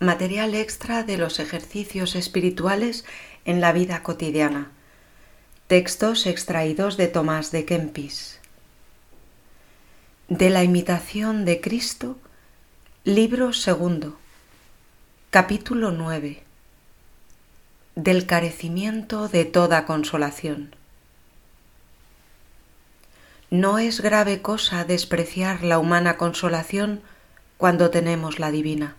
material extra de los ejercicios espirituales en la vida cotidiana. Textos extraídos de Tomás de Kempis. De la imitación de Cristo, libro segundo, capítulo 9. Del carecimiento de toda consolación. No es grave cosa despreciar la humana consolación cuando tenemos la divina.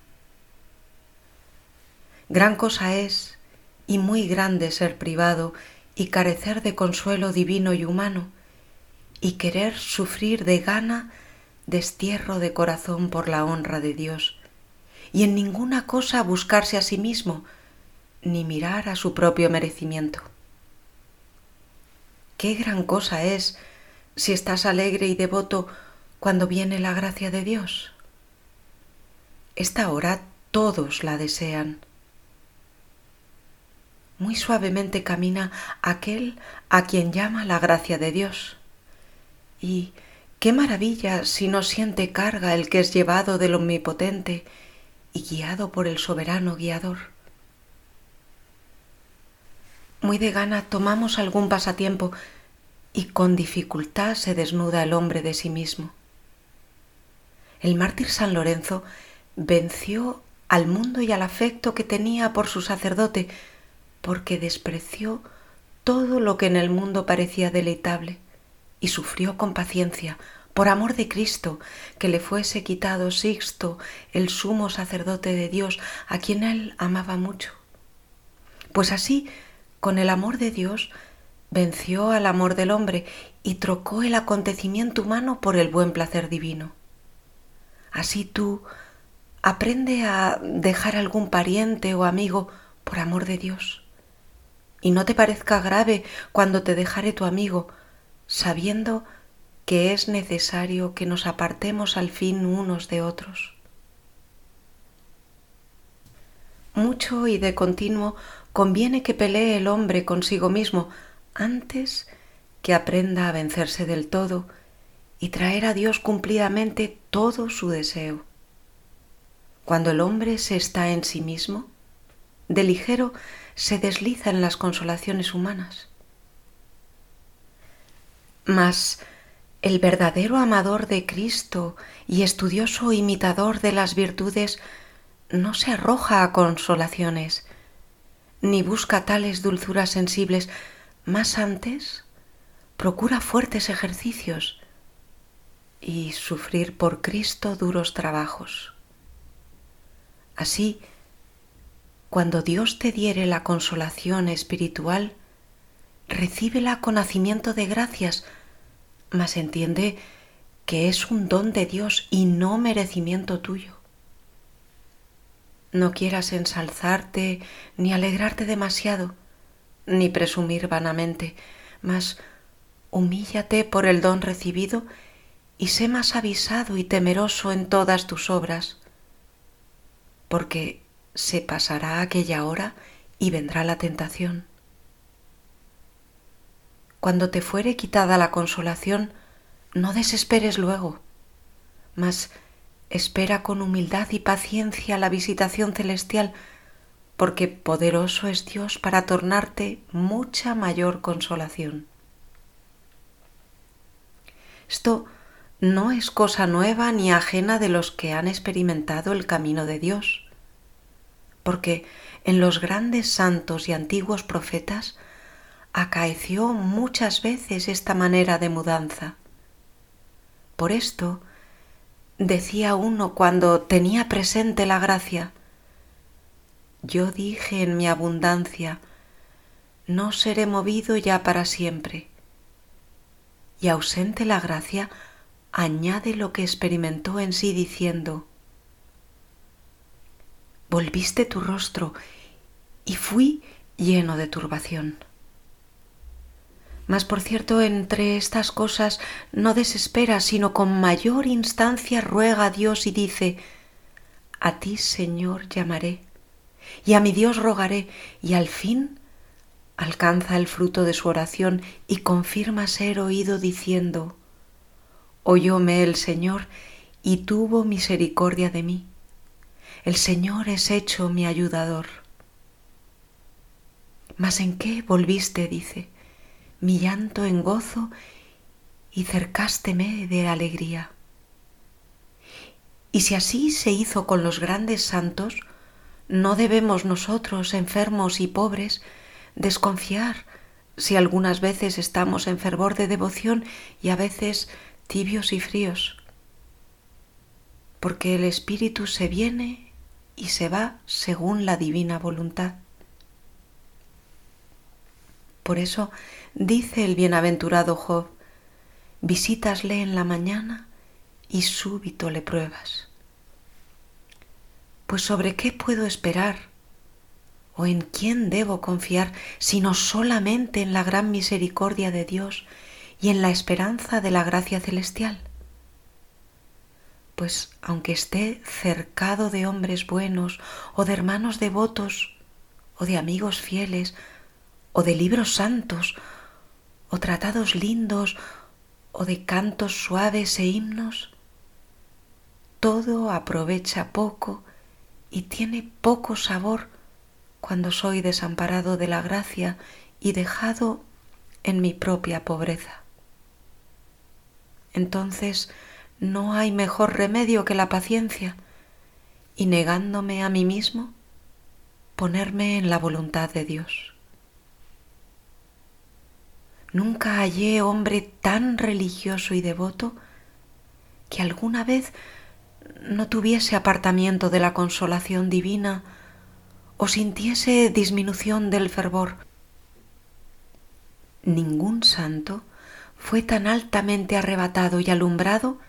Gran cosa es y muy grande ser privado y carecer de consuelo divino y humano y querer sufrir de gana destierro de corazón por la honra de Dios y en ninguna cosa buscarse a sí mismo ni mirar a su propio merecimiento. Qué gran cosa es si estás alegre y devoto cuando viene la gracia de Dios. Esta hora todos la desean muy suavemente camina aquel a quien llama la gracia de Dios. Y qué maravilla si no siente carga el que es llevado del Omnipotente y guiado por el soberano guiador. Muy de gana tomamos algún pasatiempo y con dificultad se desnuda el hombre de sí mismo. El mártir San Lorenzo venció al mundo y al afecto que tenía por su sacerdote, porque despreció todo lo que en el mundo parecía deleitable y sufrió con paciencia por amor de Cristo que le fuese quitado Sixto, el sumo sacerdote de Dios, a quien él amaba mucho. Pues así, con el amor de Dios, venció al amor del hombre y trocó el acontecimiento humano por el buen placer divino. Así tú aprende a dejar algún pariente o amigo por amor de Dios y no te parezca grave cuando te dejare tu amigo, sabiendo que es necesario que nos apartemos al fin unos de otros. Mucho y de continuo conviene que pelee el hombre consigo mismo antes que aprenda a vencerse del todo y traer a Dios cumplidamente todo su deseo. Cuando el hombre se está en sí mismo, de ligero se desliza en las consolaciones humanas. Mas el verdadero amador de Cristo y estudioso imitador de las virtudes no se arroja a consolaciones, ni busca tales dulzuras sensibles, más antes procura fuertes ejercicios y sufrir por Cristo duros trabajos. Así, cuando Dios te diere la consolación espiritual, recíbela con nacimiento de gracias, mas entiende que es un don de Dios y no merecimiento tuyo. No quieras ensalzarte ni alegrarte demasiado, ni presumir vanamente, mas humíllate por el don recibido y sé más avisado y temeroso en todas tus obras, porque se pasará aquella hora y vendrá la tentación. Cuando te fuere quitada la consolación, no desesperes luego, mas espera con humildad y paciencia la visitación celestial, porque poderoso es Dios para tornarte mucha mayor consolación. Esto no es cosa nueva ni ajena de los que han experimentado el camino de Dios porque en los grandes santos y antiguos profetas acaeció muchas veces esta manera de mudanza. Por esto decía uno cuando tenía presente la gracia, yo dije en mi abundancia, no seré movido ya para siempre. Y ausente la gracia, añade lo que experimentó en sí diciendo, volviste tu rostro y fui lleno de turbación. Mas por cierto, entre estas cosas no desespera, sino con mayor instancia ruega a Dios y dice, A ti, Señor, llamaré, y a mi Dios rogaré, y al fin alcanza el fruto de su oración y confirma ser oído diciendo, Oyóme el Señor y tuvo misericordia de mí el Señor es hecho mi ayudador. Mas en qué volviste, dice, mi llanto en gozo y cercásteme de alegría. Y si así se hizo con los grandes santos, no debemos nosotros, enfermos y pobres, desconfiar si algunas veces estamos en fervor de devoción y a veces tibios y fríos, porque el Espíritu se viene y se va según la divina voluntad. Por eso dice el bienaventurado Job, visítasle en la mañana y súbito le pruebas. Pues sobre qué puedo esperar o en quién debo confiar sino solamente en la gran misericordia de Dios y en la esperanza de la gracia celestial. Pues aunque esté cercado de hombres buenos o de hermanos devotos o de amigos fieles o de libros santos o tratados lindos o de cantos suaves e himnos, todo aprovecha poco y tiene poco sabor cuando soy desamparado de la gracia y dejado en mi propia pobreza. Entonces no hay mejor remedio que la paciencia y negándome a mí mismo, ponerme en la voluntad de Dios. Nunca hallé hombre tan religioso y devoto que alguna vez no tuviese apartamiento de la consolación divina o sintiese disminución del fervor. Ningún santo fue tan altamente arrebatado y alumbrado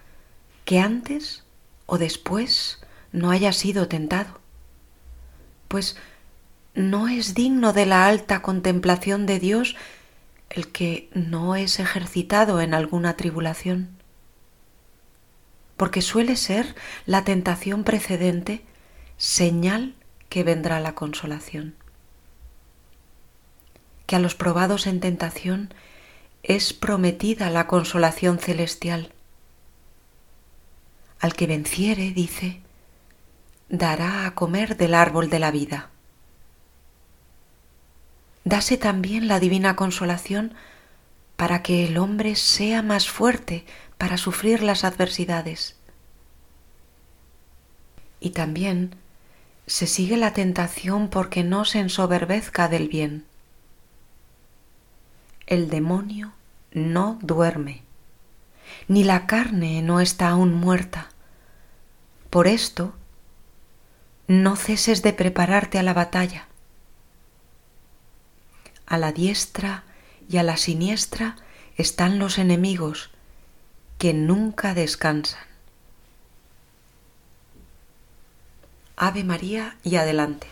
que antes o después no haya sido tentado, pues no es digno de la alta contemplación de Dios el que no es ejercitado en alguna tribulación, porque suele ser la tentación precedente señal que vendrá la consolación. Que a los probados en tentación es prometida la consolación celestial. Al que venciere, dice, dará a comer del árbol de la vida. Dase también la divina consolación para que el hombre sea más fuerte para sufrir las adversidades. Y también se sigue la tentación porque no se ensoberbezca del bien. El demonio no duerme, ni la carne no está aún muerta. Por esto, no ceses de prepararte a la batalla. A la diestra y a la siniestra están los enemigos que nunca descansan. Ave María y adelante.